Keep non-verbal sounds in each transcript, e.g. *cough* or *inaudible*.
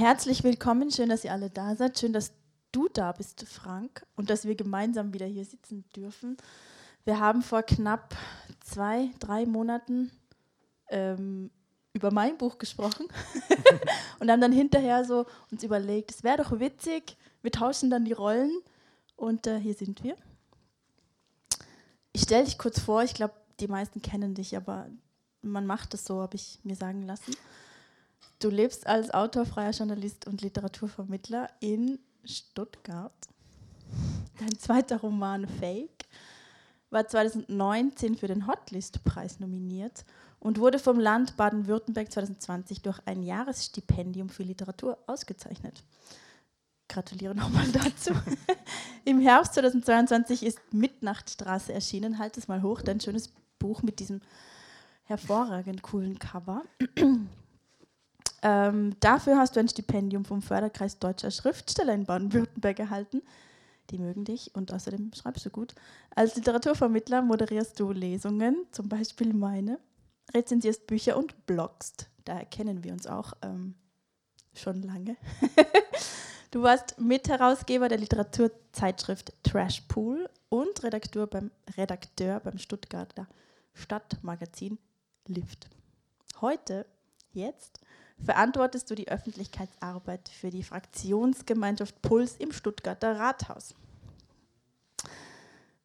herzlich willkommen. Schön, dass ihr alle da seid. Schön, dass du da bist, Frank, und dass wir gemeinsam wieder hier sitzen dürfen. Wir haben vor knapp zwei, drei Monaten ähm, über mein Buch gesprochen *laughs* und haben dann hinterher so uns überlegt, es wäre doch witzig, wir tauschen dann die Rollen und äh, hier sind wir. Ich stelle dich kurz vor, ich glaube, die meisten kennen dich, aber man macht es so, habe ich mir sagen lassen. Du lebst als Autor, freier Journalist und Literaturvermittler in Stuttgart. Dein zweiter Roman Fake war 2019 für den Hotlist-Preis nominiert und wurde vom Land Baden-Württemberg 2020 durch ein Jahresstipendium für Literatur ausgezeichnet. Gratuliere nochmal dazu. *laughs* Im Herbst 2022 ist Mitnachtstraße erschienen. Halt es mal hoch, dein schönes Buch mit diesem hervorragend coolen Cover. Ähm, dafür hast du ein Stipendium vom Förderkreis Deutscher Schriftsteller in Baden-Württemberg erhalten. Die mögen dich und außerdem schreibst du gut. Als Literaturvermittler moderierst du Lesungen, zum Beispiel meine, rezensierst Bücher und bloggst. Daher kennen wir uns auch ähm, schon lange. *laughs* du warst Mitherausgeber der Literaturzeitschrift Trash Pool und Redakteur beim, Redakteur beim Stuttgarter Stadtmagazin Lift. Heute, jetzt, verantwortest du die Öffentlichkeitsarbeit für die Fraktionsgemeinschaft Puls im Stuttgarter Rathaus.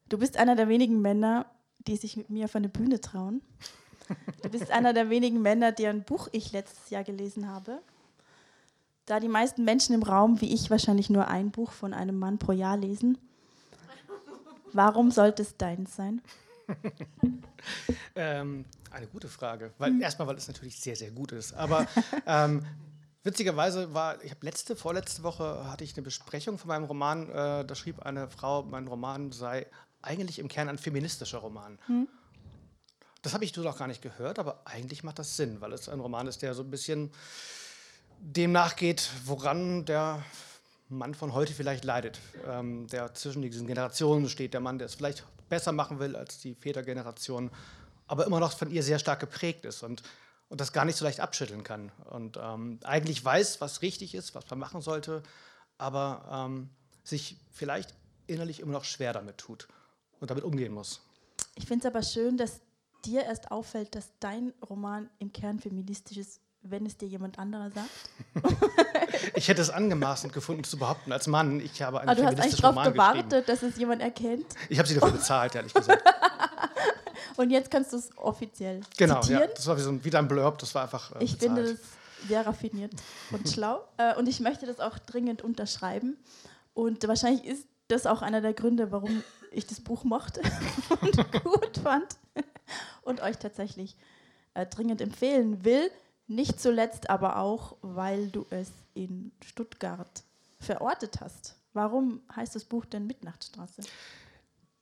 Du bist einer der wenigen Männer, die sich mit mir auf eine Bühne trauen. Du bist einer der wenigen Männer, deren Buch ich letztes Jahr gelesen habe. Da die meisten Menschen im Raum, wie ich, wahrscheinlich nur ein Buch von einem Mann pro Jahr lesen, warum sollte es deins sein? *laughs* ähm, eine gute Frage. Weil, mhm. Erstmal, weil es natürlich sehr, sehr gut ist. Aber *laughs* ähm, witzigerweise war, ich habe letzte, vorletzte Woche hatte ich eine Besprechung von meinem Roman. Äh, da schrieb eine Frau, mein Roman sei eigentlich im Kern ein feministischer Roman. Mhm. Das habe ich so noch gar nicht gehört, aber eigentlich macht das Sinn, weil es ein Roman ist, der so ein bisschen dem nachgeht, woran der Mann von heute vielleicht leidet, ähm, der zwischen diesen Generationen steht, der Mann, der es vielleicht besser machen will als die Vätergeneration, aber immer noch von ihr sehr stark geprägt ist und, und das gar nicht so leicht abschütteln kann. Und ähm, eigentlich weiß, was richtig ist, was man machen sollte, aber ähm, sich vielleicht innerlich immer noch schwer damit tut und damit umgehen muss. Ich finde es aber schön, dass dir erst auffällt, dass dein Roman im Kern feministisch ist, wenn es dir jemand anderer sagt. *laughs* ich hätte es angemaßend gefunden zu behaupten als Mann. Ich habe einen Aber du hast eigentlich darauf gewartet, dass es jemand erkennt. Ich habe sie dafür bezahlt, ehrlich gesagt. *laughs* Und jetzt kannst du es offiziell genau, zitieren. Genau, ja, das war wie so ein, wieder ein Blurb, das war einfach äh, Ich finde das sehr raffiniert und *laughs* schlau. Äh, und ich möchte das auch dringend unterschreiben. Und wahrscheinlich ist das auch einer der Gründe, warum ich das Buch mochte und gut fand und euch tatsächlich äh, dringend empfehlen will. Nicht zuletzt aber auch, weil du es in Stuttgart verortet hast. Warum heißt das Buch denn Mitnachtstraße?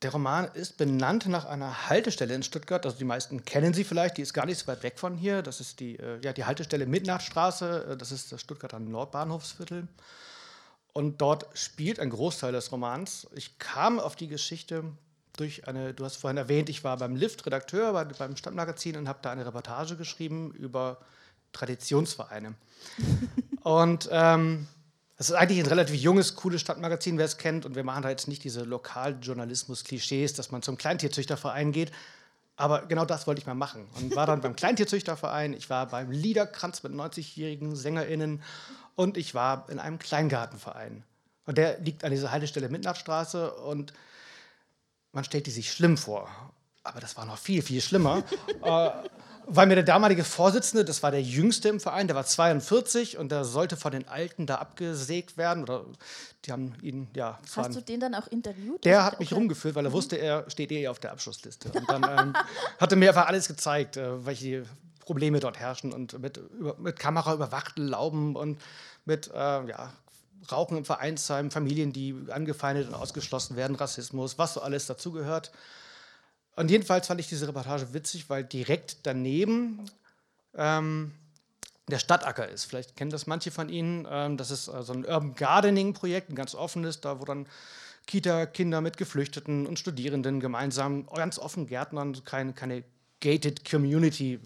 Der Roman ist benannt nach einer Haltestelle in Stuttgart. Also die meisten kennen sie vielleicht, die ist gar nicht so weit weg von hier. Das ist die, äh, ja, die Haltestelle Mitnachtstraße, äh, das ist das Stuttgarter Nordbahnhofsviertel. Und dort spielt ein Großteil des Romans. Ich kam auf die Geschichte durch eine, du hast vorhin erwähnt, ich war beim Lift Redakteur bei, beim Stadtmagazin und habe da eine Reportage geschrieben über Traditionsvereine. und ähm, das ist eigentlich ein relativ junges, cooles Stadtmagazin, wer es kennt. Und wir machen da jetzt nicht diese Lokaljournalismus-Klischees, dass man zum Kleintierzüchterverein geht. Aber genau das wollte ich mal machen. Und war dann beim Kleintierzüchterverein, ich war beim Liederkranz mit 90-jährigen SängerInnen und ich war in einem Kleingartenverein. Und der liegt an dieser Haltestelle Mitnachtstraße und man stellt die sich schlimm vor. Aber das war noch viel, viel schlimmer. äh, weil mir der damalige Vorsitzende, das war der Jüngste im Verein, der war 42 und der sollte von den Alten da abgesägt werden. Oder die haben ihn, ja. Hast du den dann auch interviewt? Der hat mich okay. rumgeführt, weil er mhm. wusste, er steht eh auf der Abschlussliste. Und dann ähm, *laughs* hat er mir einfach alles gezeigt, äh, welche Probleme dort herrschen und mit, über, mit Kamera überwachten Lauben und mit äh, ja, Rauchen im Vereinsheim, Familien, die angefeindet und ausgeschlossen werden, Rassismus, was so alles dazugehört. Und jedenfalls fand ich diese Reportage witzig, weil direkt daneben ähm, der Stadtacker ist. Vielleicht kennen das manche von Ihnen. Ähm, das ist äh, so ein Urban Gardening-Projekt, ein ganz offenes, da wo dann Kita-Kinder mit Geflüchteten und Studierenden gemeinsam ganz offen gärtnern, keine, keine gated Community,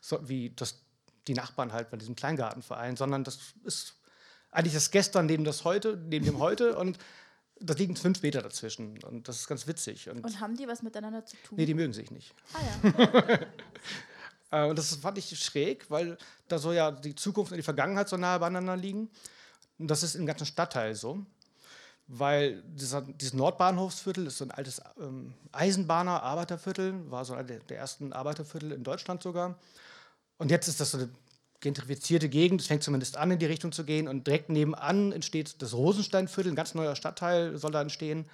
so wie das die Nachbarn halt bei diesem Kleingartenverein, sondern das ist eigentlich das Gestern neben das Heute, neben dem Heute und da liegen fünf Meter dazwischen und das ist ganz witzig. Und, und haben die was miteinander zu tun? Nee, die mögen sich nicht. Ah ja. *laughs* Äh, und das fand ich schräg, weil da so ja die Zukunft und die Vergangenheit so nahe beieinander liegen. Und das ist im ganzen Stadtteil so weil dieser, dieses Nordbahnhofsviertel ist so ein altes ähm, Eisenbahner Arbeiterviertel, war so einer der, der, ersten Arbeiterviertel in Deutschland sogar. Und jetzt ist das so eine gentrifizierte Gegend, es fängt zumindest an, in die Richtung zu gehen. Und direkt nebenan entsteht das Rosensteinviertel, ein ganz neuer Stadtteil soll da entstehen.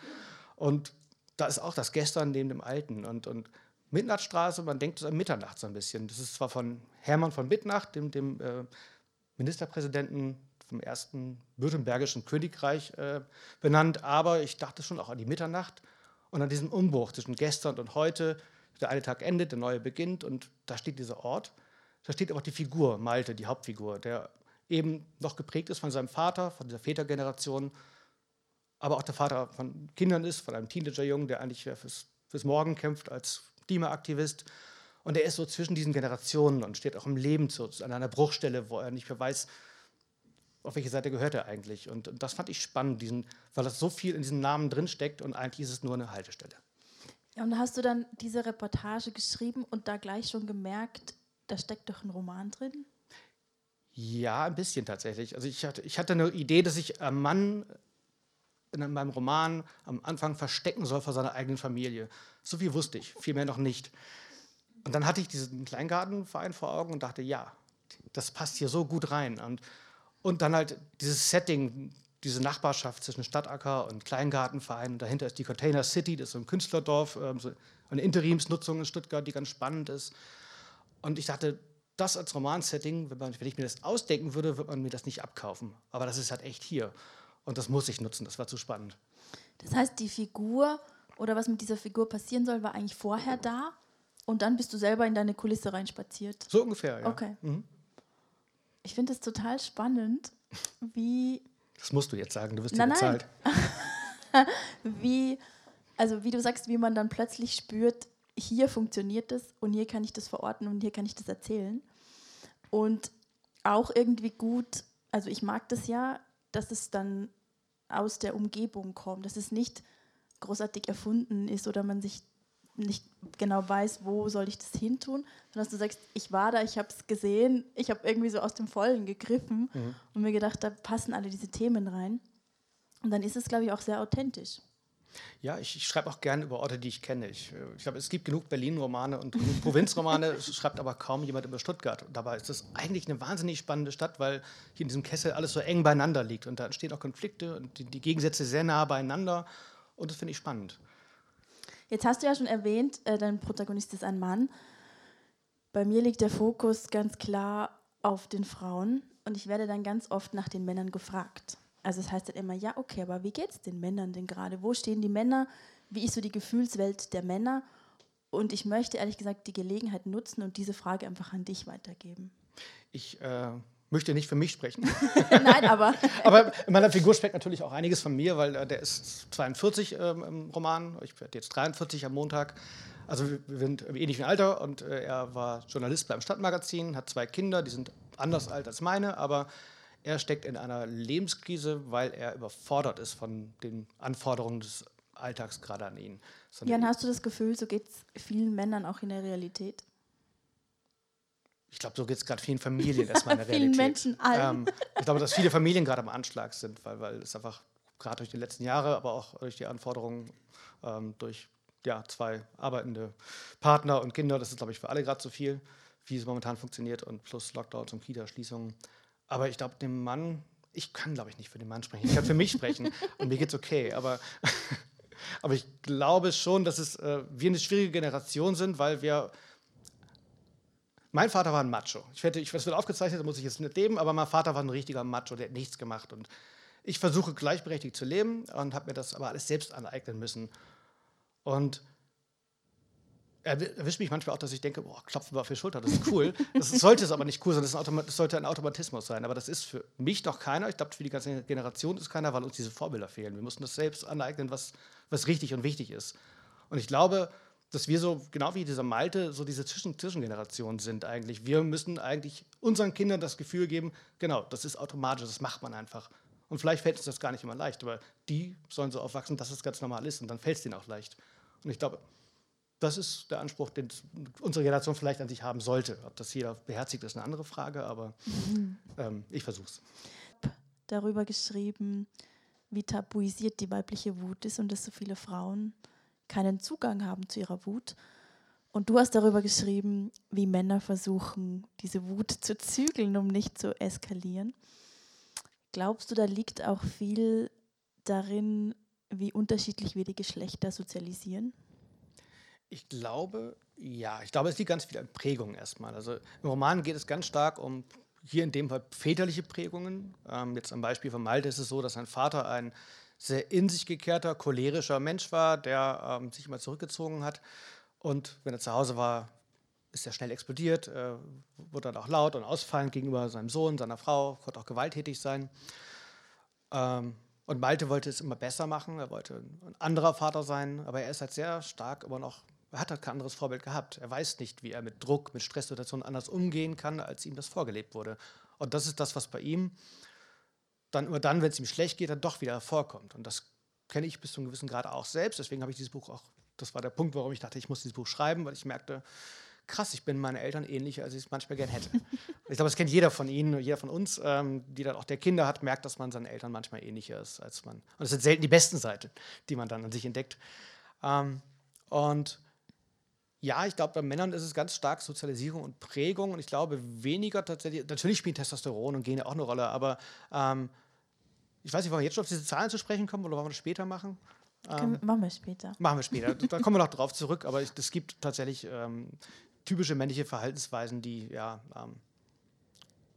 Und da ist auch das Gestern neben dem Alten. Und, und Mitternachtstraße, man denkt an Mitternacht so ein bisschen. Das ist zwar von Hermann von Mitternacht, dem, dem äh, Ministerpräsidenten vom ersten württembergischen Königreich äh, benannt, aber ich dachte schon auch an die Mitternacht und an diesen Umbruch zwischen gestern und heute. Der eine Tag endet, der neue beginnt und da steht dieser Ort. Da steht aber auch die Figur, Malte, die Hauptfigur, der eben noch geprägt ist von seinem Vater, von dieser Vätergeneration, aber auch der Vater von Kindern ist, von einem Teenagerjungen, der eigentlich fürs, fürs Morgen kämpft als Klimaaktivist. Und er ist so zwischen diesen Generationen und steht auch im Leben zu, an einer Bruchstelle, wo er nicht mehr weiß, auf welche Seite gehört er eigentlich? Und, und das fand ich spannend, diesen, weil das so viel in diesem Namen drinsteckt und eigentlich ist es nur eine Haltestelle. Ja, und hast du dann diese Reportage geschrieben und da gleich schon gemerkt, da steckt doch ein Roman drin? Ja, ein bisschen tatsächlich. Also ich hatte, ich hatte eine Idee, dass ich einen Mann in meinem Roman am Anfang verstecken soll vor seiner eigenen Familie. So viel wusste ich, viel mehr noch nicht. Und dann hatte ich diesen Kleingartenverein vor Augen und dachte, ja, das passt hier so gut rein. Und und dann halt dieses Setting, diese Nachbarschaft zwischen Stadtacker und Kleingartenverein. dahinter ist die Container City, das ist so ein Künstlerdorf, ähm, so eine Interimsnutzung in Stuttgart, die ganz spannend ist. Und ich dachte, das als Romansetting, wenn, wenn ich mir das ausdenken würde, würde man mir das nicht abkaufen. Aber das ist halt echt hier. Und das muss ich nutzen, das war zu spannend. Das heißt, die Figur oder was mit dieser Figur passieren soll, war eigentlich vorher da und dann bist du selber in deine Kulisse reinspaziert. So ungefähr, ja. Okay. Mhm. Ich finde es total spannend, wie. Das musst du jetzt sagen, du wirst nein, bezahlt. *laughs* wie, also wie du sagst, wie man dann plötzlich spürt, hier funktioniert das und hier kann ich das verorten und hier kann ich das erzählen. Und auch irgendwie gut, also ich mag das ja, dass es dann aus der Umgebung kommt, dass es nicht großartig erfunden ist oder man sich nicht genau weiß, wo soll ich das hin tun, sondern dass du sagst, ich war da, ich habe es gesehen, ich habe irgendwie so aus dem Vollen gegriffen mhm. und mir gedacht, da passen alle diese Themen rein. Und dann ist es, glaube ich, auch sehr authentisch. Ja, ich, ich schreibe auch gerne über Orte, die ich kenne. Ich, ich glaube, es gibt genug Berlin-Romane und *laughs* Provinzromane, es schreibt aber kaum jemand über Stuttgart. Und dabei ist es eigentlich eine wahnsinnig spannende Stadt, weil hier in diesem Kessel alles so eng beieinander liegt. Und da entstehen auch Konflikte und die, die Gegensätze sehr nah beieinander. Und das finde ich spannend. Jetzt hast du ja schon erwähnt, äh, dein Protagonist ist ein Mann. Bei mir liegt der Fokus ganz klar auf den Frauen und ich werde dann ganz oft nach den Männern gefragt. Also es das heißt dann immer, ja, okay, aber wie geht es den Männern denn gerade? Wo stehen die Männer? Wie ist so die Gefühlswelt der Männer? Und ich möchte ehrlich gesagt die Gelegenheit nutzen und diese Frage einfach an dich weitergeben. Ich äh, möchte nicht für mich sprechen. *laughs* Nein, aber. *laughs* aber in meiner Figur steckt natürlich auch einiges von mir, weil äh, der ist 42 ähm, im Roman. Ich werde jetzt 43 am Montag. Also wir, wir sind im ähnlichen Alter und äh, er war Journalist beim Stadtmagazin, hat zwei Kinder, die sind anders alt als meine, aber er steckt in einer Lebenskrise, weil er überfordert ist von den Anforderungen des Alltags gerade an ihn. Jan, hast du das Gefühl, so geht es vielen Männern auch in der Realität? ich glaube, so geht es gerade vielen Familien erstmal in der *laughs* Realität. vielen Menschen allen. Ähm, ich glaube, dass viele Familien gerade am Anschlag sind, weil, weil es einfach gerade durch die letzten Jahre, aber auch durch die Anforderungen ähm, durch ja, zwei arbeitende Partner und Kinder, das ist, glaube ich, für alle gerade zu viel, wie es momentan funktioniert und plus Lockdowns und Kita-Schließungen. Aber ich glaube, dem Mann, ich kann, glaube ich, nicht für den Mann sprechen. Ich kann für mich sprechen und mir geht es okay. Aber, *laughs* aber ich glaube schon, dass es, äh, wir eine schwierige Generation sind, weil wir mein Vater war ein Macho. Ich werde, ich, das wird aufgezeichnet, da muss ich jetzt nicht leben, aber mein Vater war ein richtiger Macho, der hat nichts gemacht. Und ich versuche gleichberechtigt zu leben und habe mir das aber alles selbst aneignen müssen. Und er erwischt mich manchmal auch, dass ich denke, boah, klopfen wir auf die Schulter, das ist cool. Das sollte es aber nicht cool sein, das, das, sollte ein Automatismus sein. Aber das ist für mich noch keiner, ich glaube, für die ganze Generation ist keiner, weil uns diese Vorbilder fehlen. Wir müssen das selbst aneignen, was, was richtig und wichtig ist. Und ich glaube, dass wir so, genau wie dieser Malte, so diese Zwischen Zwischengeneration sind eigentlich. Wir müssen eigentlich unseren Kindern das Gefühl geben, genau, das ist automatisch, das macht man einfach. Und vielleicht fällt es das gar nicht immer leicht, aber die sollen so aufwachsen, dass es ganz normal ist und dann fällt es denen auch leicht. Und ich glaube, das ist der Anspruch, den unsere Generation vielleicht an sich haben sollte. Ob das jeder beherzigt, ist eine andere Frage, aber mhm. ähm, ich versuche es. Darüber geschrieben, wie tabuisiert die weibliche Wut ist und dass so viele Frauen keinen Zugang haben zu ihrer Wut. Und du hast darüber geschrieben, wie Männer versuchen, diese Wut zu zügeln, um nicht zu eskalieren. Glaubst du, da liegt auch viel darin, wie unterschiedlich wir die Geschlechter sozialisieren? Ich glaube, ja. Ich glaube, es liegt ganz viel an Prägungen erstmal. Also im Roman geht es ganz stark um, hier in dem Fall, väterliche Prägungen. Ähm, jetzt am Beispiel von Malte ist es so, dass sein Vater ein sehr in sich gekehrter, cholerischer Mensch war, der ähm, sich immer zurückgezogen hat. Und wenn er zu Hause war, ist er schnell explodiert, äh, wurde dann auch laut und ausfallend gegenüber seinem Sohn, seiner Frau, konnte auch gewalttätig sein. Ähm, und Malte wollte es immer besser machen, er wollte ein anderer Vater sein, aber er ist halt sehr stark immer noch, er hat halt kein anderes Vorbild gehabt. Er weiß nicht, wie er mit Druck, mit Stresssituationen anders umgehen kann, als ihm das vorgelebt wurde. Und das ist das, was bei ihm dann immer dann, wenn es ihm schlecht geht, dann doch wieder hervorkommt. Und das kenne ich bis zu einem gewissen Grad auch selbst. Deswegen habe ich dieses Buch auch, das war der Punkt, warum ich dachte, ich muss dieses Buch schreiben, weil ich merkte, krass, ich bin meinen Eltern ähnlicher, als ich es manchmal gern hätte. *laughs* ich glaube, das kennt jeder von Ihnen, jeder von uns, ähm, die dann auch der Kinder hat, merkt, dass man seinen Eltern manchmal ähnlicher ist, als man. Und das sind selten die besten Seiten, die man dann an sich entdeckt. Ähm, und ja, ich glaube, bei Männern ist es ganz stark Sozialisierung und Prägung und ich glaube weniger tatsächlich, natürlich spielen Testosteron und Gene auch eine Rolle, aber ähm, ich weiß nicht, wollen wir jetzt schon auf diese Zahlen zu sprechen kommen oder wollen wir das später machen? Ähm, machen wir später. Machen wir später. da kommen wir noch drauf zurück, aber es gibt tatsächlich ähm, typische männliche Verhaltensweisen, die ja ähm,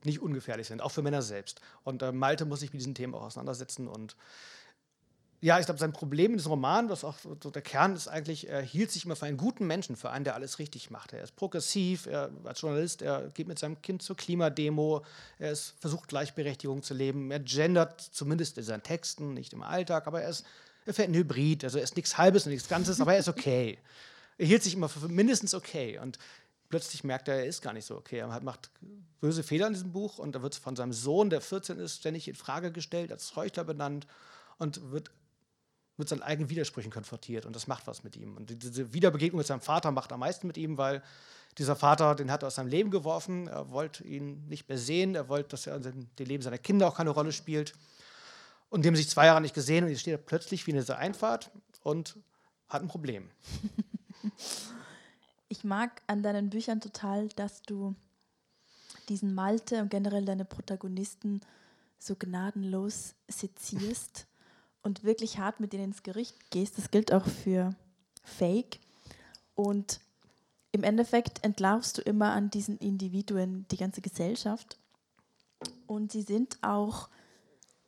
nicht ungefährlich sind, auch für Männer selbst. Und äh, Malte muss sich mit diesen Themen auch auseinandersetzen und ja, ich glaube, sein Problem in diesem Roman, was auch so der Kern ist eigentlich, er hielt sich immer für einen guten Menschen, für einen, der alles richtig macht. Er ist progressiv, er, als Journalist, er geht mit seinem Kind zur Klimademo, er ist, versucht Gleichberechtigung zu leben, er gendert zumindest in seinen Texten, nicht im Alltag, aber er, ist, er fährt ein Hybrid, also er ist nichts Halbes und nichts Ganzes, aber er ist okay. er hielt sich immer für mindestens okay und plötzlich merkt er, er ist gar nicht so okay. Er macht böse Fehler in diesem Buch und da wird von seinem Sohn, der 14 ist, ständig in Frage gestellt, als Heuchler benannt und wird mit seinen eigenen Widersprüchen konfrontiert und das macht was mit ihm. Und diese Wiederbegegnung mit seinem Vater macht am meisten mit ihm, weil dieser Vater, den hat er aus seinem Leben geworfen, er wollte ihn nicht mehr sehen, er wollte, dass er in dem Leben seiner Kinder auch keine Rolle spielt. Und haben sich zwei Jahre nicht gesehen und jetzt steht er plötzlich wie in dieser Einfahrt und hat ein Problem. *laughs* Ich mag an deinen Büchern total, dass du diesen Malte und generell deine Protagonisten so gnadenlos sezierst und wirklich hart mit denen ins Gericht gehst. Das gilt auch für Fake. Und im Endeffekt entlarvst du immer an diesen Individuen die ganze Gesellschaft. Und sie sind auch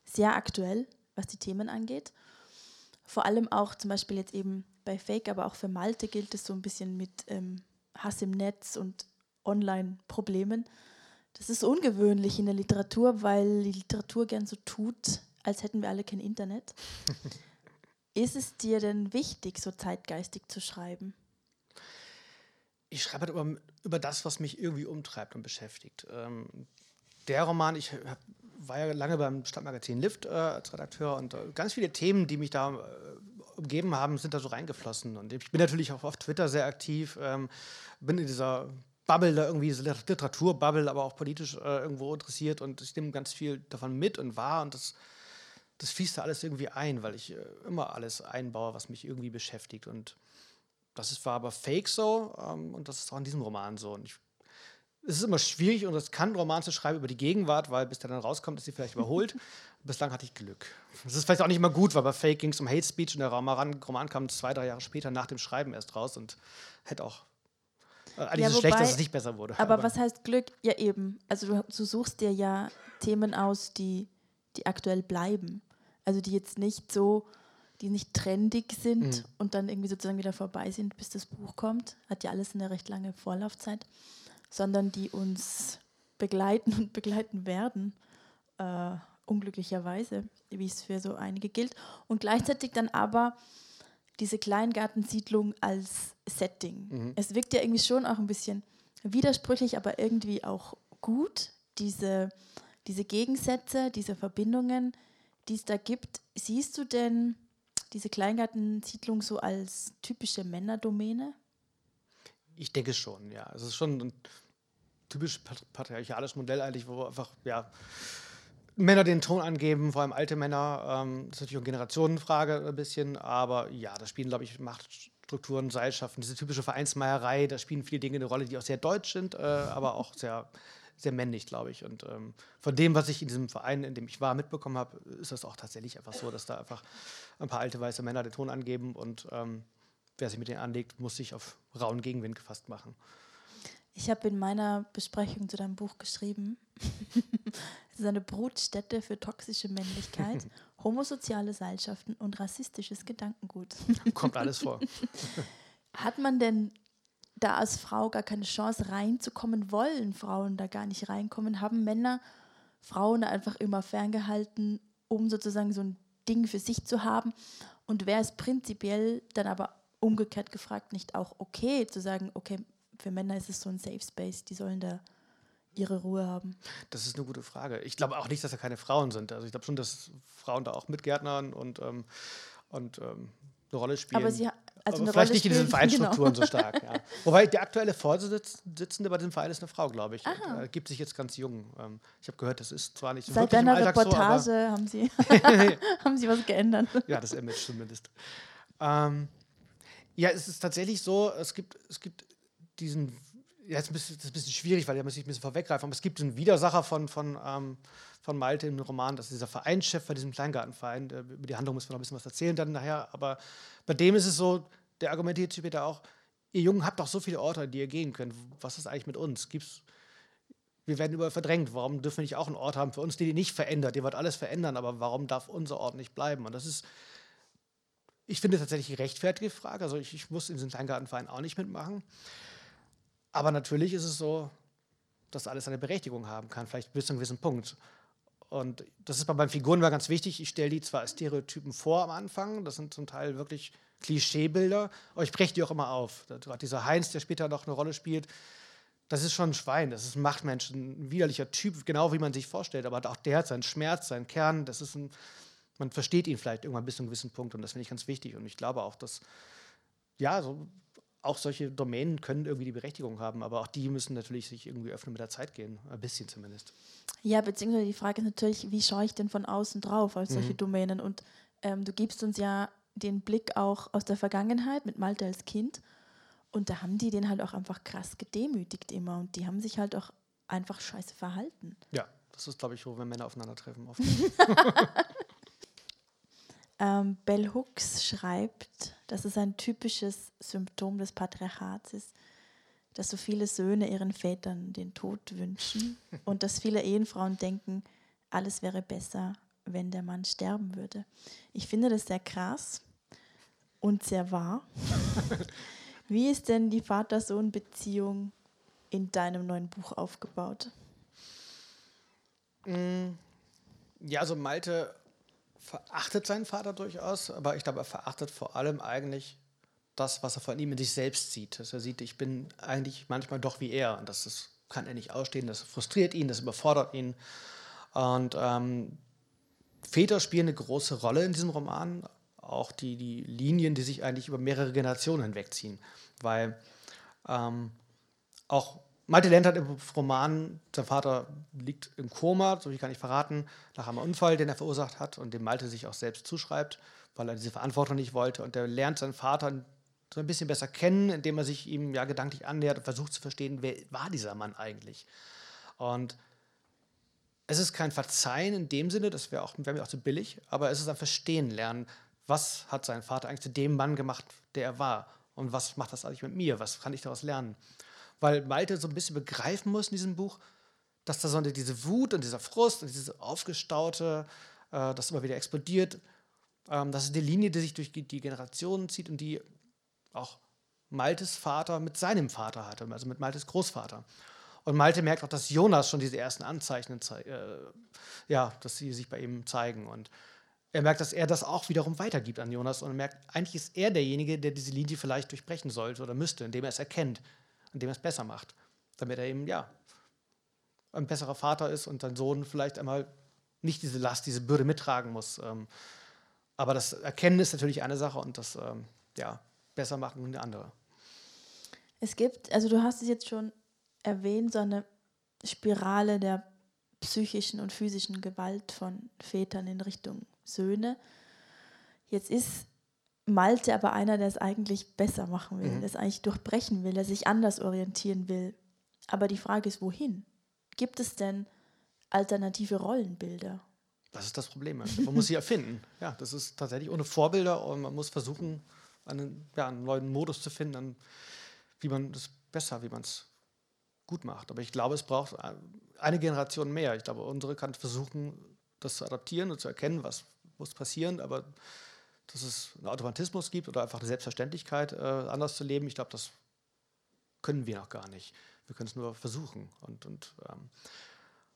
sehr aktuell, was die Themen angeht. Vor allem auch zum Beispiel jetzt eben bei Fake, aber auch für Malte gilt es so ein bisschen mit ähm, Hass im Netz und Online-Problemen. Das ist ungewöhnlich in der Literatur, weil die Literatur gern so tut, als hätten wir alle kein Internet. *laughs* Ist es dir denn wichtig, so zeitgeistig zu schreiben? Ich schreibe halt über, über das, was mich irgendwie umtreibt und beschäftigt. Ähm, der Roman, ich hab, war ja lange beim Stadtmagazin Lift äh, als Redakteur und äh, ganz viele Themen, die mich da äh, umgeben haben, sind da so reingeflossen. Und ich bin natürlich auch auf Twitter sehr aktiv, ähm, bin in dieser Bubble da irgendwie, diese Literaturbubble, aber auch politisch äh, irgendwo interessiert und ich nehme ganz viel davon mit und wahr und das das fließt da alles irgendwie ein, weil ich äh, immer alles einbaue, was mich irgendwie beschäftigt. Und das ist, war aber fake so ähm, und das ist auch in diesem Roman so. Und ich, es ist immer schwierig und es kann einen Roman zu schreiben über die Gegenwart, weil bis der dann rauskommt, ist sie vielleicht überholt. *laughs* Bislang hatte ich Glück. Das ist vielleicht auch nicht mal gut, weil bei Fake ging es um Hate Speech und der Roman, Roman kam zwei, drei Jahre später nach dem Schreiben erst raus und hätte auch äh, eigentlich ja, ist es schlecht, dass es nicht besser wurde. Aber, aber, was heißt Glück? Ja, eben. Also du, du, suchst dir ja Themen aus, die die aktuell bleiben. Also die jetzt nicht so, die nicht trendig sind mhm. und dann irgendwie sozusagen wieder vorbei sind, bis das Buch kommt. Hat ja alles eine recht lange Vorlaufzeit, sondern die uns begleiten und begleiten werden. Äh, unglücklicherweise, wie es für so einige gilt. Und gleichzeitig dann aber diese Kleingartensiedlung als Setting. Mhm. Es wirkt ja irgendwie schon auch ein bisschen widersprüchlich, aber irgendwie auch gut, diese, diese Gegensätze, diese Verbindungen, die es da gibt. Siehst du denn diese Kleingartensiedlung so als typische Männerdomäne? Ich denke schon, ja. Es ist schon ein typisch patriarchales Modell eigentlich, wo einfach, ja, Männer den Ton angeben, vor allem alte Männer. Ähm, das ist natürlich eine Generationenfrage ein bisschen, aber ja, da spielen, glaube ich, Machtstrukturen, Seilschaften, diese typische Vereinsmeierei, da spielen viele Dinge eine Rolle, die auch sehr deutsch sind, äh, aber auch sehr, sehr männlich, glaube ich. Und ähm, von dem, was ich in diesem Verein, in dem ich war, mitbekommen habe, ist das auch tatsächlich einfach so, dass da einfach ein paar alte weiße Männer den Ton angeben und ähm, wer sich mit denen anlegt, muss sich auf rauen Gegenwind gefasst machen. Ich habe in meiner Besprechung zu deinem Buch geschrieben, *laughs* es ist eine Brutstätte für toxische Männlichkeit, *laughs* homosoziale Seilschaften und rassistisches Gedankengut. Kommt alles vor. *laughs* Hat man denn da als Frau gar keine Chance reinzukommen? Wollen Frauen da gar nicht reinkommen? Haben Männer Frauen einfach immer ferngehalten, um sozusagen so ein Ding für sich zu haben? Und wäre es prinzipiell dann aber umgekehrt gefragt nicht auch okay zu sagen, okay, für Männer ist es so ein Safe Space, die sollen da ihre Ruhe haben? Das ist eine gute Frage. Ich glaube auch nicht, dass da keine Frauen sind. Also ich glaube schon, dass Frauen da auch mitgärtnern und, ähm, und ähm, eine Rolle spielen. Aber sie also Aber vielleicht Rolle nicht in diesen Vereinsstrukturen *laughs* genau. so stark. Ja. Wobei die aktuelle Vorsitzende bei diesem Verein ist eine Frau, glaube ich. Und, äh, gibt sich jetzt ganz jung. Ähm, ich habe gehört, das ist zwar nicht so Seit deiner Reportage so, haben, sie *laughs* *laughs* haben Sie was geändert. Ja, das Image zumindest. Ähm, ja, es ist tatsächlich so, es gibt, es gibt diesen, ja, das ist ein bisschen schwierig, weil er muss sich ein bisschen vorweggreifen, aber es gibt einen Widersacher von, von, ähm, von Malte im Roman, das ist dieser Vereinschef bei diesem Kleingartenverein. Über die Handlung müssen wir noch ein bisschen was erzählen dann nachher, aber bei dem ist es so, der argumentiert später auch, ihr Jungen habt doch so viele Orte, die ihr gehen könnt. Was ist eigentlich mit uns? Gibt's, wir werden überall verdrängt. Warum dürfen wir nicht auch einen Ort haben für uns, der die nicht verändert? Ihr wollt alles verändern, aber warum darf unser Ort nicht bleiben? Und das ist ich finde tatsächlich eine rechtfertige Frage. Also ich, ich muss in diesem Kleingartenverein auch nicht mitmachen. Aber natürlich ist es so, dass alles eine Berechtigung haben kann, vielleicht bis zu einem gewissen Punkt. Und das ist bei meinen Figuren immer ganz wichtig. Ich stelle die zwar als Stereotypen vor am Anfang, das sind zum Teil wirklich Klischeebilder, aber ich breche die auch immer auf. Gerade dieser Heinz, der später noch eine Rolle spielt, das ist schon ein Schwein, das ist ein Machtmensch, ein widerlicher Typ, genau wie man sich vorstellt. Aber auch der hat seinen Schmerz, seinen Kern, das ist ein man versteht ihn vielleicht irgendwann bis zu einem gewissen Punkt und das finde ich ganz wichtig. Und ich glaube auch, dass ja, so, auch solche Domänen können irgendwie die Berechtigung haben, aber auch die müssen natürlich sich irgendwie öffnen mit der Zeit gehen, ein bisschen zumindest. Ja, beziehungsweise die Frage ist natürlich, wie schaue ich denn von außen drauf auf solche mhm. Domänen? Und ähm, du gibst uns ja den Blick auch aus der Vergangenheit mit Malte als Kind. Und da haben die den halt auch einfach krass gedemütigt immer. Und die haben sich halt auch einfach scheiße verhalten. Ja, das ist, glaube ich, wo, wenn Männer aufeinandertreffen. *laughs* *laughs* Ähm, Bell Hooks schreibt, dass es ein typisches Symptom des Patriarchats ist, dass so viele Söhne ihren Vätern den Tod wünschen *laughs* und dass viele Ehefrauen denken, alles wäre besser, wenn der Mann sterben würde. Ich finde das sehr krass und sehr wahr. *laughs* Wie ist denn die Vater-Sohn-Beziehung in deinem neuen Buch aufgebaut? Mm, ja, also Malte verachtet seinen Vater durchaus, aber ich glaube, er verachtet vor allem eigentlich das, was er von ihm in sich selbst sieht. Dass er sieht, ich bin eigentlich manchmal doch wie er und das ist, kann er nicht ausstehen, das frustriert ihn, das überfordert ihn. Und ähm, Väter spielen eine große Rolle in diesem Roman, auch die, die Linien, die sich eigentlich über mehrere Generationen hinwegziehen, weil ähm, auch Malte lernt hat im Roman, sein Vater liegt im Koma, so viel kann ich verraten, nach einem Unfall, den er verursacht hat und dem Malte sich auch selbst zuschreibt, weil er diese Verantwortung nicht wollte. Und er lernt seinen Vater so ein bisschen besser kennen, indem er sich ihm ja gedanklich annähert und versucht zu verstehen, wer war dieser Mann eigentlich. Und es ist kein Verzeihen in dem Sinne, das wäre wär mir auch zu billig, aber es ist ein Verstehen lernen, was hat sein Vater eigentlich zu dem Mann gemacht, der er war und was macht das eigentlich mit mir, was kann ich daraus lernen weil Malte so ein bisschen begreifen muss in diesem Buch, dass da so diese Wut und dieser Frust und diese aufgestaute, äh, das immer wieder explodiert, ähm, das ist die Linie, die sich durch die Generationen zieht und die auch Maltes Vater mit seinem Vater hatte, also mit Maltes Großvater. Und Malte merkt auch, dass Jonas schon diese ersten Anzeichen, äh, ja, dass sie sich bei ihm zeigen. Und er merkt, dass er das auch wiederum weitergibt an Jonas und er merkt, eigentlich ist er derjenige, der diese Linie vielleicht durchbrechen sollte oder müsste, indem er es erkennt, indem er es besser macht, damit er eben, ja, ein besserer Vater ist und sein Sohn vielleicht einmal nicht diese Last, diese Bürde mittragen muss. Ähm, aber das Erkennen ist natürlich eine Sache und das ähm, ja, besser machen eine andere. Es gibt, also du hast es jetzt schon erwähnt, so eine Spirale der psychischen und physischen Gewalt von Vätern in Richtung Söhne. Jetzt ist Malte aber einer, der es eigentlich besser machen will, mhm. der es eigentlich durchbrechen will, der sich anders orientieren will. Aber die Frage ist, wohin? Gibt es denn alternative Rollenbilder? Das ist das Problem. Man muss sie *laughs* erfinden. Ja, das ist tatsächlich ohne Vorbilder und man muss versuchen, einen, ja, einen neuen Modus zu finden, wie man das besser, wie man es gut macht. Aber ich glaube, es braucht eine Generation mehr. Ich glaube, unsere kann versuchen, das zu adaptieren und zu erkennen, was muss passieren, aber dass es einen Automatismus gibt oder einfach eine Selbstverständlichkeit, äh, anders zu leben, ich glaube, das können wir noch gar nicht. Wir können es nur versuchen. Und, und, ähm,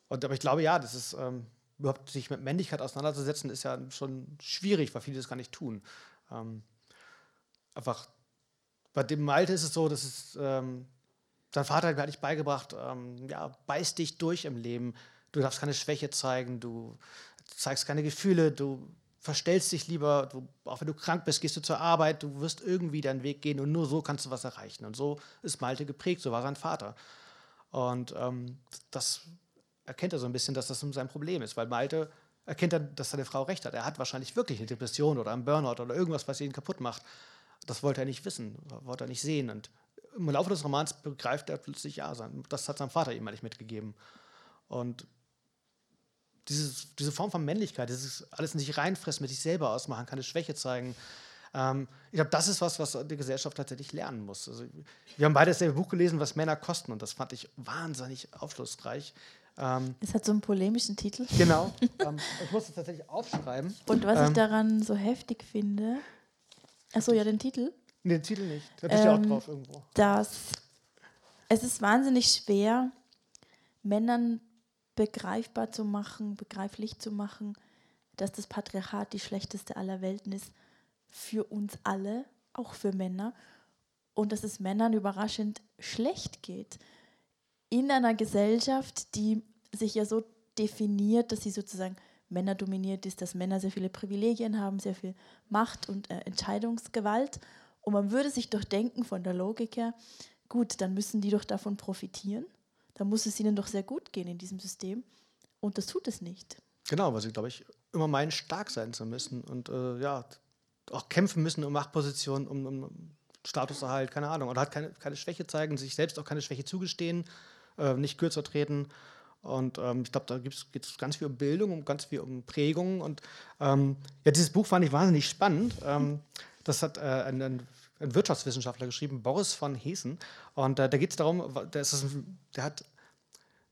und aber ich glaube, ja, das ist ähm, überhaupt sich mit Männlichkeit auseinanderzusetzen, ist ja schon schwierig, weil viele das gar nicht tun. Ähm, einfach bei dem Alter ist es so, dass es ähm, dein Vater hat mir eigentlich beigebracht, ähm, ja, beiß dich durch im Leben. Du darfst keine Schwäche zeigen, du zeigst keine Gefühle, du verstellst dich lieber, du, auch wenn du krank bist, gehst du zur Arbeit, du wirst irgendwie deinen Weg gehen und nur so kannst du was erreichen. Und so ist Malte geprägt, so war sein Vater. Und ähm, das erkennt er so ein bisschen, dass das sein Problem ist, weil Malte erkennt dann, dass seine Frau recht hat. Er hat wahrscheinlich wirklich eine Depression oder einen Burnout oder irgendwas, was ihn kaputt macht. Das wollte er nicht wissen, wollte er nicht sehen. Und im Laufe des Romans begreift er plötzlich, ja, das hat sein Vater ihm eigentlich mitgegeben. Und dieses, diese Form von Männlichkeit, dieses alles in sich reinfressen, mit sich selber ausmachen, keine Schwäche zeigen. Ähm, ich glaube, das ist was, was die Gesellschaft tatsächlich lernen muss. Also, wir haben beide dasselbe Buch gelesen, was Männer kosten, und das fand ich wahnsinnig aufschlussreich. Ähm, es hat so einen polemischen Titel. Genau. *laughs* ähm, ich muss es tatsächlich aufschreiben. Und was ich ähm, daran so heftig finde, achso, ja, den Titel. Nee, den Titel nicht. Da ist ja auch ähm, drauf irgendwo. Dass es ist wahnsinnig schwer, Männern begreifbar zu machen, begreiflich zu machen, dass das Patriarchat die schlechteste aller Welten ist für uns alle, auch für Männer, und dass es Männern überraschend schlecht geht. In einer Gesellschaft, die sich ja so definiert, dass sie sozusagen männerdominiert ist, dass Männer sehr viele Privilegien haben, sehr viel Macht und äh, Entscheidungsgewalt. Und man würde sich doch denken von der Logik her, gut, dann müssen die doch davon profitieren dann muss es ihnen doch sehr gut gehen in diesem System. Und das tut es nicht. Genau, weil sie, glaube ich, immer meinen, stark sein zu müssen und äh, ja, auch kämpfen müssen um Machtpositionen, um, um Statuserhalt, keine Ahnung. Oder hat keine, keine Schwäche zeigen, sich selbst auch keine Schwäche zugestehen, äh, nicht kürzer treten. Und ähm, ich glaube, da geht es ganz viel um Bildung, um ganz viel um Prägung. Und ähm, ja, dieses Buch fand ich wahnsinnig spannend. Ähm, das hat äh, ein, ein ein Wirtschaftswissenschaftler geschrieben, Boris von Heesen. Und äh, da geht es darum, der, ist, der hat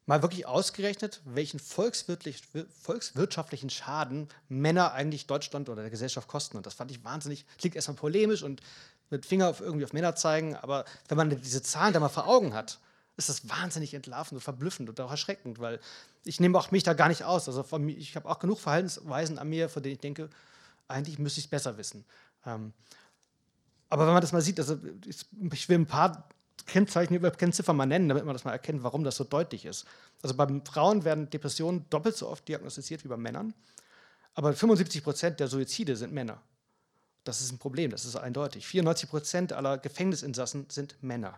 mal wirklich ausgerechnet, welchen volkswirtschaftlichen Schaden Männer eigentlich Deutschland oder der Gesellschaft kosten. Und das fand ich wahnsinnig, klingt erstmal polemisch und mit Finger auf, irgendwie auf Männer zeigen, aber wenn man diese Zahlen da mal vor Augen hat, ist das wahnsinnig entlarvend und verblüffend und auch erschreckend, weil ich nehme auch mich da gar nicht aus. Also von, ich habe auch genug Verhaltensweisen an mir, von denen ich denke, eigentlich müsste ich es besser wissen. Ähm, aber wenn man das mal sieht, also ich will ein paar Kennzeichen, Kennziffern mal nennen, damit man das mal erkennt, warum das so deutlich ist. Also bei Frauen werden Depressionen doppelt so oft diagnostiziert wie bei Männern. Aber 75 Prozent der Suizide sind Männer. Das ist ein Problem, das ist eindeutig. 94 Prozent aller Gefängnisinsassen sind Männer.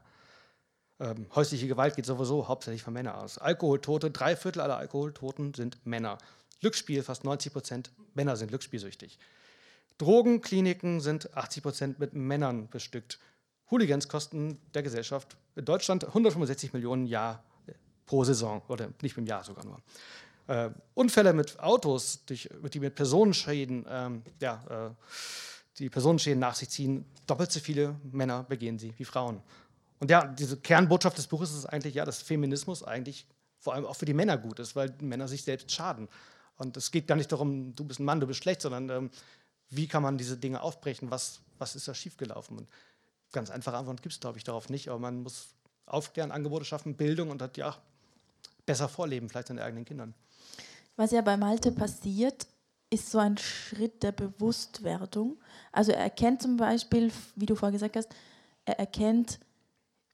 Ähm, häusliche Gewalt geht sowieso hauptsächlich von Männern aus. Alkoholtote, drei Viertel aller Alkoholtoten sind Männer. Glücksspiel, fast 90 Prozent Männer sind glücksspielsüchtig. Drogenkliniken sind 80 Prozent mit Männern bestückt. Hooligans kosten der Gesellschaft in Deutschland 165 Millionen Jahr pro Saison oder nicht im Jahr sogar nur. Äh, Unfälle mit Autos, durch, die mit Personenschäden, ähm, ja, äh, die Personenschäden nach sich ziehen, doppelt so viele Männer begehen sie wie Frauen. Und ja, diese Kernbotschaft des Buches ist eigentlich ja, dass Feminismus eigentlich vor allem auch für die Männer gut ist, weil Männer sich selbst schaden. Und es geht gar nicht darum, du bist ein Mann, du bist schlecht, sondern ähm, wie kann man diese Dinge aufbrechen, was, was ist da schiefgelaufen. Und ganz einfache Antwort gibt es, glaube ich, darauf nicht, aber man muss aufklären, Angebote schaffen, Bildung und hat ja besser vorleben, vielleicht seine eigenen Kindern. Was ja bei Malte passiert, ist so ein Schritt der Bewusstwerdung. Also er erkennt zum Beispiel, wie du vorher gesagt hast, er erkennt,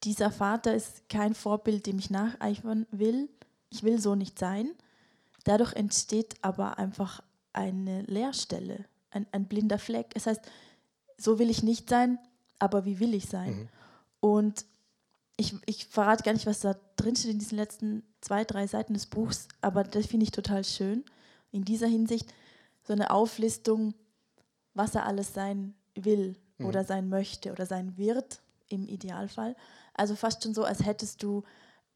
dieser Vater ist kein Vorbild, dem ich nacheifern will. Ich will so nicht sein. Dadurch entsteht aber einfach eine Leerstelle, ein, ein blinder Fleck. Das heißt, so will ich nicht sein, aber wie will ich sein? Mhm. Und ich, ich verrate gar nicht, was da drin steht in diesen letzten zwei, drei Seiten des Buchs, aber das finde ich total schön. In dieser Hinsicht so eine Auflistung, was er alles sein will mhm. oder sein möchte oder sein wird im Idealfall. Also fast schon so, als hättest du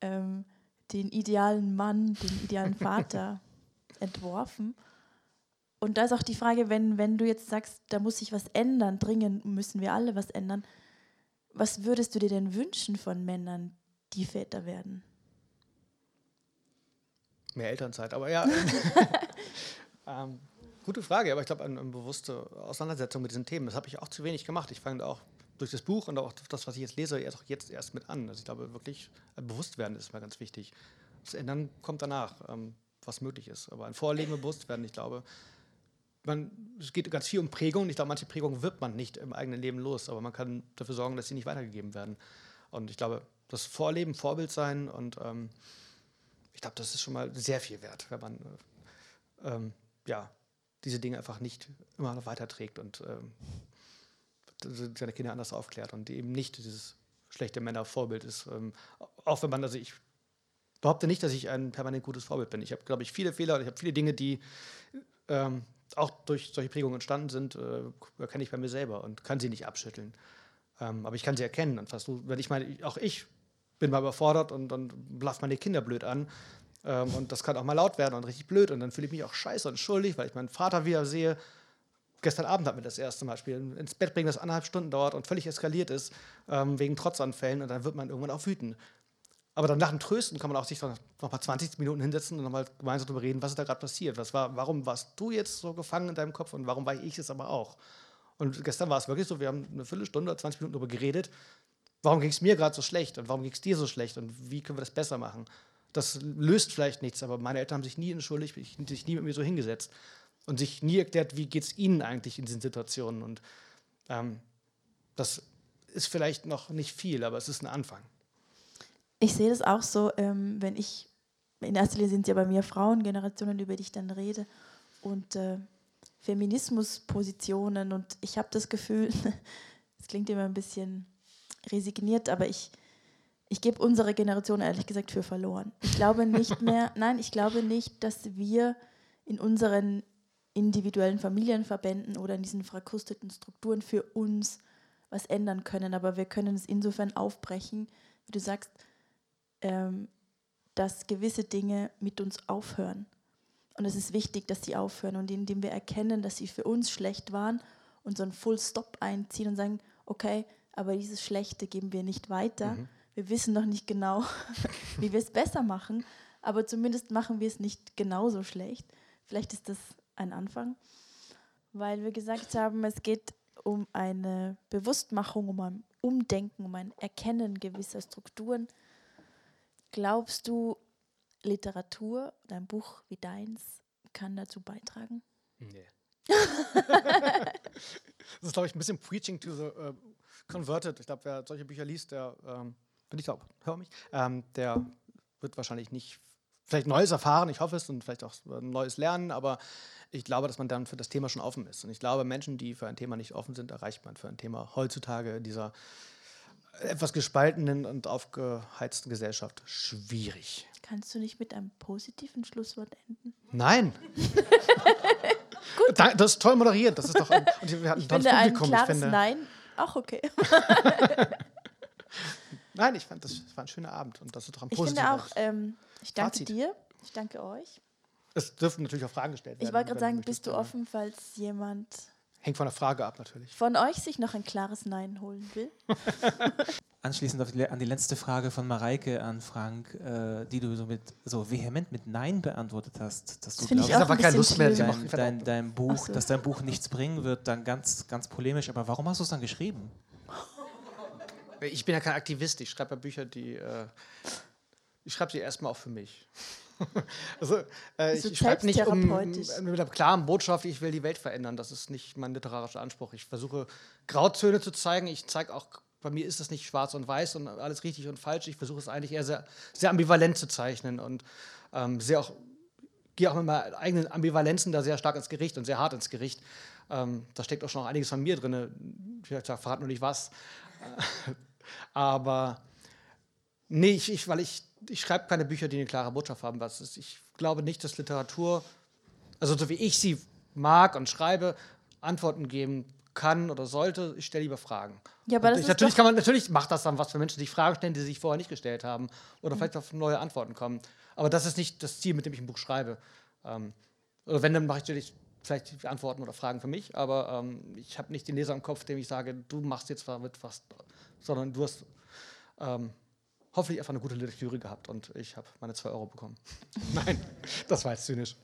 ähm, den idealen Mann, den idealen *laughs* Vater entworfen. Und da ist auch die Frage, wenn, wenn du jetzt sagst, da muss sich was ändern, dringend müssen wir alle was ändern, was würdest du dir denn wünschen von Männern, die Väter werden? Mehr Elternzeit, aber ja. *laughs* ähm, gute Frage, aber ich glaube, eine, eine, bewusste Auseinandersetzung mit diesen Themen, das habe ich auch zu wenig gemacht. Ich fange auch durch das Buch und auch das, was ich jetzt lese, erst, jetzt erst mit an. Also ich glaube, wirklich ein Bewusstwerden ist mal ganz wichtig. Das Ändern kommt danach, ähm, was möglich ist. Aber ein Vorleben, Bewusstwerden, ich glaube, man, es geht ganz viel um Prägung. Ich glaube, manche Prägungen wird man nicht im eigenen Leben los, aber man kann dafür sorgen, dass sie nicht weitergegeben werden. Und ich glaube, das Vorleben, Vorbild sein und ähm, ich glaube, das ist schon mal sehr viel wert, wenn man äh, ähm, ja, diese Dinge einfach nicht immer noch weiterträgt und ähm, seine Kinder anders aufklärt und eben nicht dieses schlechte Männervorbild ist. Ähm, auch wenn man, also ich behaupte nicht, dass ich ein permanent gutes Vorbild bin. Ich habe, glaube ich, viele Fehler, ich habe viele Dinge, die ähm, auch durch solche Prägungen entstanden sind, äh, erkenne ich bei mir selber und kann sie nicht abschütteln. Ähm, aber ich kann sie erkennen. Und fast, wenn ich meine, auch ich bin mal überfordert und dann blaff meine Kinder blöd an. Ähm, und das kann auch mal laut werden und richtig blöd. Und dann fühle ich mich auch scheiße und schuldig, weil ich meinen Vater wieder sehe. Gestern Abend hat mir das erste Mal spielen. Ins Bett bringen, das anderthalb Stunden dauert und völlig eskaliert ist, ähm, wegen Trotzanfällen. Und dann wird man irgendwann auch wütend. Aber dann nach dem Trösten kann man auch sich noch mal 20 Minuten hinsetzen und nochmal gemeinsam darüber reden, was ist da gerade passiert. Was war, warum warst du jetzt so gefangen in deinem Kopf und warum war ich es aber auch? Und gestern war es wirklich so, wir haben eine Viertelstunde, 20 Minuten darüber geredet, warum ging es mir gerade so schlecht und warum ging es dir so schlecht und wie können wir das besser machen? Das löst vielleicht nichts, aber meine Eltern haben sich nie entschuldigt, sich nie mit mir so hingesetzt und sich nie erklärt, wie geht es ihnen eigentlich in diesen Situationen. Und ähm, das ist vielleicht noch nicht viel, aber es ist ein Anfang. Ich sehe das auch so, ähm, wenn ich, in erster Linie sind es ja bei mir Frauengenerationen, über die ich dann rede, und äh, Feminismuspositionen. Und ich habe das Gefühl, *laughs* es klingt immer ein bisschen resigniert, aber ich, ich gebe unsere Generation ehrlich gesagt für verloren. Ich glaube nicht *laughs* mehr, nein, ich glaube nicht, dass wir in unseren individuellen Familienverbänden oder in diesen verkrusteten Strukturen für uns was ändern können. Aber wir können es insofern aufbrechen, wie du sagst, ähm, dass gewisse Dinge mit uns aufhören. Und es ist wichtig, dass sie aufhören. Und indem wir erkennen, dass sie für uns schlecht waren und so einen Full Stop einziehen und sagen, okay, aber dieses Schlechte geben wir nicht weiter. Mhm. Wir wissen noch nicht genau, *laughs* wie wir es besser machen, aber zumindest machen wir es nicht genauso schlecht. Vielleicht ist das ein Anfang, weil wir gesagt haben, es geht um eine Bewusstmachung, um ein Umdenken, um ein Erkennen gewisser Strukturen, Glaubst du, Literatur, dein Buch wie deins, kann dazu beitragen? Nee. *laughs* das ist, glaube ich, ein bisschen Preaching to the uh, Converted. Ich glaube, wer solche Bücher liest, der, ähm, bin ich glaube, hör mich, ähm, der wird wahrscheinlich nicht vielleicht Neues erfahren, ich hoffe es, und vielleicht auch Neues lernen, aber ich glaube, dass man dann für das Thema schon offen ist. Und ich glaube, Menschen, die für ein Thema nicht offen sind, erreicht man für ein Thema heutzutage dieser etwas gespaltenen und aufgeheizten Gesellschaft schwierig. Kannst du nicht mit einem positiven Schlusswort enden? Nein. *laughs* Gut. Das ist toll moderiert. Das ist doch ein, und wir hatten ich finde ein klares finde, Nein auch okay. *laughs* Nein, ich fand, das war ein schöner Abend und das ist doch ein positives Ich finde auch, ähm, ich danke Fazit. dir, ich danke euch. Es dürfen natürlich auch Fragen gestellt werden. Ich wollte gerade sagen, bist du offen, falls jemand Hängt von der Frage ab natürlich. Von euch sich noch ein klares Nein holen will. *laughs* Anschließend die, an die letzte Frage von Mareike an Frank, äh, die du so, mit, so vehement mit Nein beantwortet hast, dass das du glaubst, ich auch keine Lust mehr, dein, dein, dein Buch, so. dass dein Buch nichts bringen wird, dann ganz, ganz polemisch. Aber warum hast du es dann geschrieben? Ich bin ja kein Aktivist. Ich schreibe ja Bücher, die äh, ich schreibe sie erstmal auch für mich. *laughs* also, äh, ich, ich schreibe nicht um, mit der klaren Botschaft, ich will die Welt verändern. Das ist nicht mein literarischer Anspruch. Ich versuche Grautöne zu zeigen. Ich zeige auch, bei mir ist das nicht schwarz und weiß und alles richtig und falsch. Ich versuche es eigentlich eher sehr, sehr ambivalent zu zeichnen und ähm, sehr auch, gehe auch mit meinen eigenen Ambivalenzen da sehr stark ins Gericht und sehr hart ins Gericht. Ähm, da steckt auch schon noch einiges von mir drin. Ich verrate nur nicht was. *laughs* Aber nee, ich, ich weil ich ich schreibe keine Bücher, die eine klare Botschaft haben. Was ist. Ich glaube nicht, dass Literatur, also so wie ich sie mag und schreibe, Antworten geben kann oder sollte. Ich stelle lieber Fragen. Ja, aber das ich, natürlich kann man natürlich macht das dann was für Menschen, die sich Fragen stellen, die sie sich vorher nicht gestellt haben oder mhm. vielleicht auf neue Antworten kommen. Aber das ist nicht das Ziel, mit dem ich ein Buch schreibe. Ähm, oder wenn, dann mache ich natürlich vielleicht Antworten oder Fragen für mich, aber ähm, ich habe nicht den Leser im Kopf, dem ich sage, du machst jetzt damit was, sondern du hast ähm, hoffentlich einfach eine gute Lektüre gehabt und ich habe meine 2 Euro bekommen. *laughs* Nein, das war jetzt zynisch.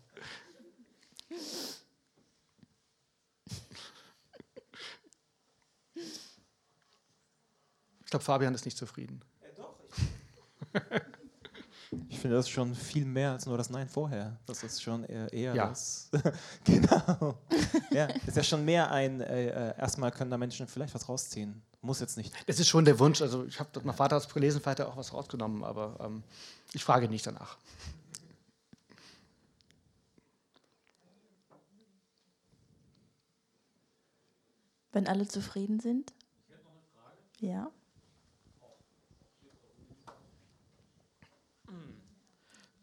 Ich glaube, Fabian ist nicht zufrieden. Ja, doch. *laughs* Ich finde das schon viel mehr als nur das Nein vorher. Das ist schon eher, eher ja. das. *laughs* genau. ja, ist ja schon mehr ein, äh, äh, erstmal können da Menschen vielleicht was rausziehen. Muss jetzt nicht. Es ist schon der Wunsch. Also, ich habe mein Vater hat es gelesen, vielleicht hat er auch was rausgenommen, aber ähm, ich frage nicht danach. Wenn alle zufrieden sind? Ich hätte noch eine Frage. Ja.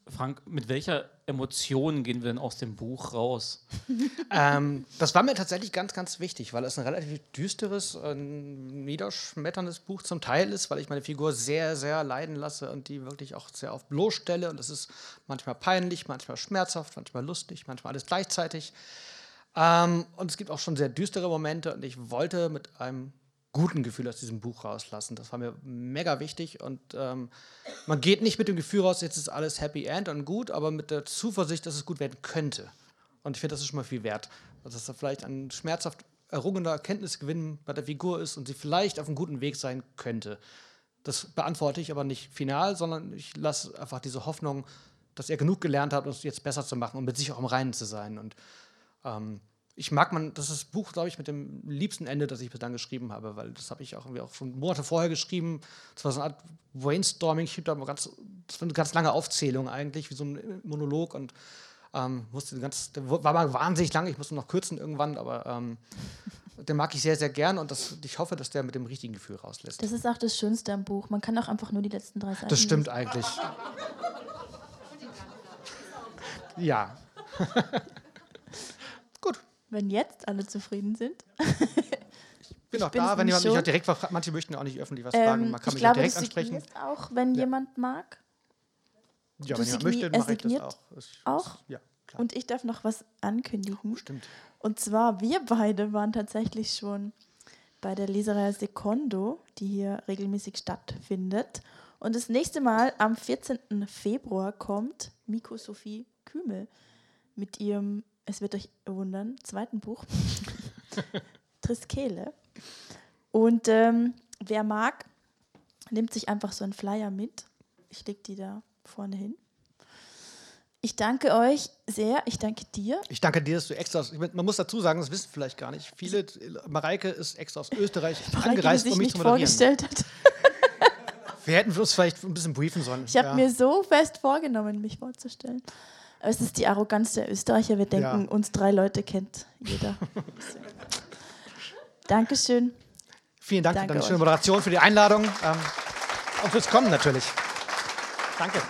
Frank, mit welcher Emotion gehen wir denn aus dem Buch raus? *laughs* ähm, das war mir tatsächlich ganz, ganz wichtig, weil es ein relativ düsteres, äh, niederschmetterndes Buch zum Teil ist, weil ich meine Figur sehr, sehr leiden lasse und die wirklich auch sehr oft bloßstelle. Und das ist manchmal peinlich, manchmal schmerzhaft, manchmal lustig, manchmal alles gleichzeitig. Ähm, und es gibt auch schon sehr düstere Momente und ich wollte mit einem guten Gefühl aus diesem Buch rauslassen. Das war mir mega wichtig und ähm, man geht nicht mit dem Gefühl raus, jetzt ist alles Happy End und gut, aber mit der Zuversicht, dass es gut werden könnte. Und ich finde, das ist schon mal viel wert. Also, dass da vielleicht ein schmerzhaft errungener Erkenntnisgewinn bei der Figur ist und sie vielleicht auf einem guten Weg sein könnte. Das beantworte ich aber nicht final, sondern ich lasse einfach diese Hoffnung, dass er genug gelernt hat, es jetzt besser zu machen und mit sich auch im Reinen zu sein. Und ähm, ich mag man, das ist das Buch, glaube ich, mit dem liebsten Ende, das ich bislang geschrieben habe, weil das habe ich auch, auch schon Monate vorher geschrieben. Das war so eine Art Brainstorming. Ich da ganz, das war eine ganz lange Aufzählung eigentlich, wie so ein Monolog und ähm, musste ganz, der war mal wahnsinnig lang. Ich musste noch kürzen irgendwann, aber ähm, den mag ich sehr, sehr gern und das, ich hoffe, dass der mit dem richtigen Gefühl rauslässt. Das ist auch das Schönste am Buch. Man kann auch einfach nur die letzten drei Seiten. Das stimmt lesen. eigentlich. *laughs* ja. *laughs* wenn jetzt alle zufrieden sind. ich bin auch da, wenn jemand mich auch direkt fragt. Manche möchten auch nicht öffentlich was ähm, fragen. Man kann mich glaube, ja direkt ansprechen. auch, wenn ja. jemand mag. Ja, du wenn jemand möchte, mache ich das auch. auch? Ja, klar. Und ich darf noch was ankündigen. Oh, stimmt. Und zwar, wir beide waren tatsächlich schon bei der Leserei Secondo, die hier regelmäßig stattfindet. Und das nächste Mal am 14. Februar kommt Miko Sophie Kümel mit ihrem es wird euch wundern, zweiten Buch, *laughs* Triskele. Und ähm, wer mag, nimmt sich einfach so einen Flyer mit. Ich lege die da vorne hin. Ich danke euch sehr. Ich danke dir. Ich danke dir, dass du extra aus. Man muss dazu sagen, das wissen vielleicht gar nicht. Viele, Mareike ist extra aus Österreich *laughs* Mareike, angereist, um mich nicht zu moderieren. vorgestellt hat. Wir hätten uns vielleicht ein bisschen briefen sollen. Ich habe ja. mir so fest vorgenommen, mich vorzustellen. Es ist die Arroganz der Österreicher. Wir denken, ja. uns drei Leute kennt jeder. *laughs* Dankeschön. Vielen Dank Danke für deine schöne Moderation, für die Einladung ähm, und fürs Kommen natürlich. Danke.